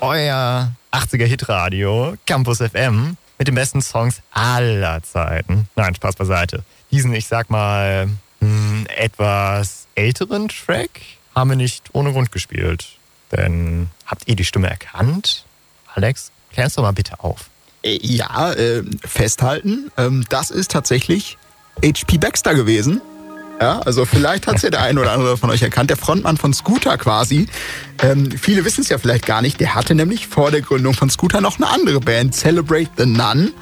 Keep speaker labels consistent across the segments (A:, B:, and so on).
A: euer 80er Hitradio Campus FM mit den besten Songs aller Zeiten. Nein, Spaß beiseite. Diesen, ich sag mal, hm, etwas älteren Track haben wir nicht ohne Grund gespielt. Denn habt ihr die Stimme erkannt? Alex, klärst du mal bitte auf.
B: Äh, ja, äh, festhalten. Ähm, das ist tatsächlich HP Baxter gewesen. Ja, also vielleicht hat es ja der eine oder andere von euch erkannt. Der Frontmann von Scooter quasi. Ähm, viele wissen es ja vielleicht gar nicht. Der hatte nämlich vor der Gründung von Scooter noch eine andere Band, Celebrate the Nun.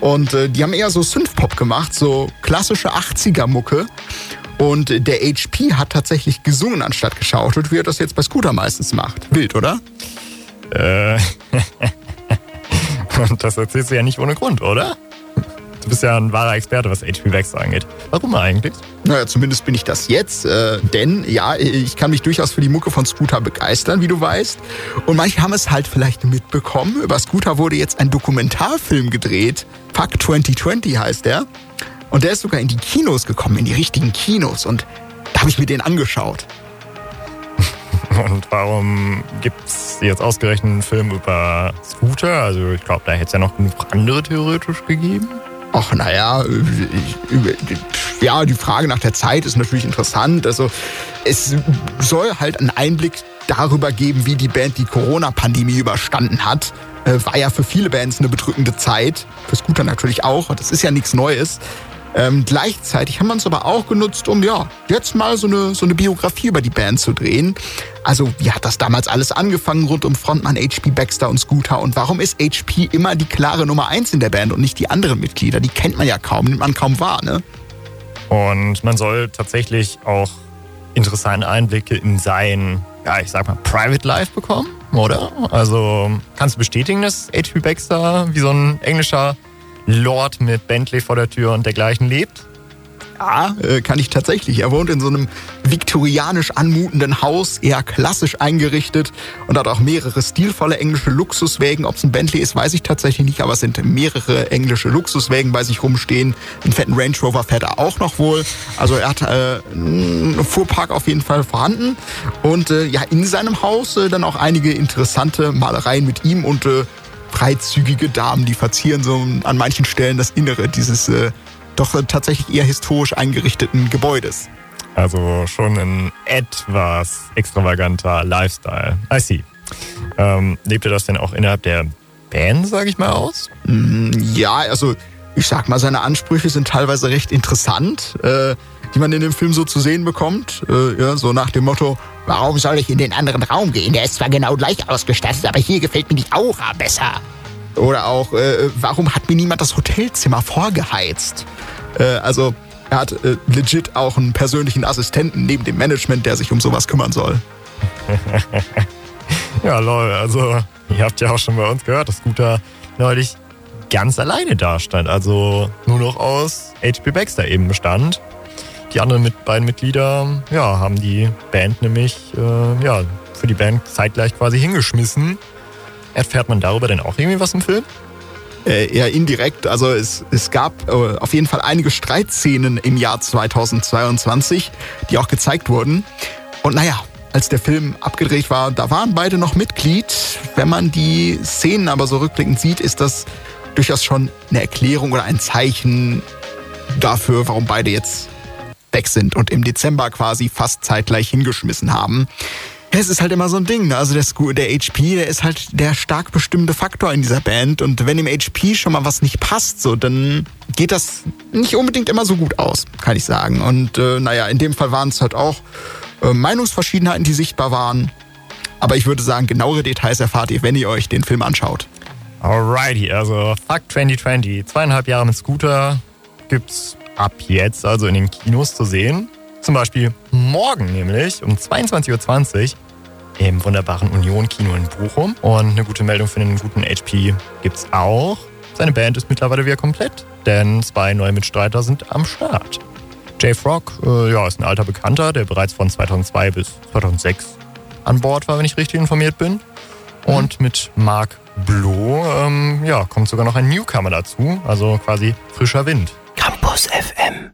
B: Und äh, die haben eher so Synthpop gemacht, so klassische 80er-Mucke. Und der HP hat tatsächlich gesungen anstatt geschaut, wie er das jetzt bei Scooter meistens macht. Wild, oder?
A: Äh. Das erzählst du ja nicht ohne Grund, oder? Du bist ja ein wahrer Experte, was HP Baxter angeht. Warum eigentlich?
B: Naja, zumindest bin ich das jetzt. Äh, denn ja, ich kann mich durchaus für die Mucke von Scooter begeistern, wie du weißt. Und manche haben es halt vielleicht mitbekommen. Über Scooter wurde jetzt ein Dokumentarfilm gedreht. Fuck 2020 heißt der. Und der ist sogar in die Kinos gekommen, in die richtigen Kinos. Und da habe ich mir den angeschaut.
A: Und warum gibt es jetzt ausgerechnet einen Film über Scooter? Also ich glaube, da hätte es ja noch genug andere theoretisch gegeben.
B: Ach, naja, ja, die Frage nach der Zeit ist natürlich interessant. Also es soll halt einen Einblick darüber geben, wie die Band die Corona-Pandemie überstanden hat. Äh, war ja für viele Bands eine bedrückende Zeit, für Scooter natürlich auch. Das ist ja nichts Neues. Ähm, gleichzeitig haben wir uns aber auch genutzt, um ja, jetzt mal so eine, so eine Biografie über die Band zu drehen. Also, wie hat das damals alles angefangen rund um Frontmann HP Baxter und Scooter? Und warum ist HP immer die klare Nummer eins in der Band und nicht die anderen Mitglieder? Die kennt man ja kaum, nimmt man kaum wahr, ne?
A: Und man soll tatsächlich auch interessante Einblicke in sein, ja, ich sag mal, Private Life bekommen, oder? Also, kannst du bestätigen, dass HP Baxter wie so ein englischer Lord mit Bentley vor der Tür und dergleichen lebt?
B: Ja, äh, kann ich tatsächlich. Er wohnt in so einem viktorianisch anmutenden Haus, eher klassisch eingerichtet und hat auch mehrere stilvolle englische Luxuswägen. Ob es ein Bentley ist, weiß ich tatsächlich nicht, aber es sind mehrere englische Luxuswägen bei sich rumstehen. Einen fetten Range Rover fährt er auch noch wohl. Also er hat äh, einen Fuhrpark auf jeden Fall vorhanden. Und äh, ja, in seinem Haus äh, dann auch einige interessante Malereien mit ihm und äh, freizügige Damen, die verzieren so an manchen Stellen das Innere dieses äh, doch tatsächlich eher historisch eingerichteten Gebäudes.
A: Also schon ein etwas extravaganter Lifestyle. I see. Ähm, lebt ihr das denn auch innerhalb der Band, sage ich mal, aus?
B: Mm, ja, also ich sag mal, seine Ansprüche sind teilweise recht interessant, äh, die man in dem Film so zu sehen bekommt. Äh, ja, so nach dem Motto, Warum soll ich in den anderen Raum gehen? Der ist zwar genau gleich ausgestattet, aber hier gefällt mir die Aura besser. Oder auch, äh, warum hat mir niemand das Hotelzimmer vorgeheizt? Äh, also, er hat äh, legit auch einen persönlichen Assistenten neben dem Management, der sich um sowas kümmern soll.
A: ja, lol, also, ihr habt ja auch schon bei uns gehört, dass Scooter neulich ganz alleine dastand. Also nur noch aus HP Baxter eben bestand. Die anderen mit, beiden Mitglieder ja, haben die Band nämlich äh, ja, für die Band zeitgleich quasi hingeschmissen. Erfährt man darüber denn auch irgendwie was im Film?
B: Äh, eher indirekt. Also es, es gab äh, auf jeden Fall einige Streitszenen im Jahr 2022, die auch gezeigt wurden. Und naja, als der Film abgedreht war, da waren beide noch Mitglied. Wenn man die Szenen aber so rückblickend sieht, ist das durchaus schon eine Erklärung oder ein Zeichen dafür, warum beide jetzt weg sind und im Dezember quasi fast zeitgleich hingeschmissen haben. Es ist halt immer so ein Ding. Ne? Also der, der HP, der ist halt der stark bestimmende Faktor in dieser Band. Und wenn dem HP schon mal was nicht passt, so, dann geht das nicht unbedingt immer so gut aus, kann ich sagen. Und äh, naja, in dem Fall waren es halt auch äh, Meinungsverschiedenheiten, die sichtbar waren. Aber ich würde sagen, genauere Details erfahrt ihr, wenn ihr euch den Film anschaut.
A: Alrighty, also Fuck 2020, zweieinhalb Jahre mit Scooter gibt's ab jetzt also in den Kinos zu sehen. Zum Beispiel morgen nämlich um 22.20 Uhr im wunderbaren Union-Kino in Bochum. Und eine gute Meldung für den guten HP gibt's auch. Seine Band ist mittlerweile wieder komplett, denn zwei neue Mitstreiter sind am Start. Jay Frog äh, ja, ist ein alter Bekannter, der bereits von 2002 bis 2006 an Bord war, wenn ich richtig informiert bin. Und mit Mark Bloh ähm, ja, kommt sogar noch ein Newcomer dazu, also quasi frischer Wind.
C: Campus FM.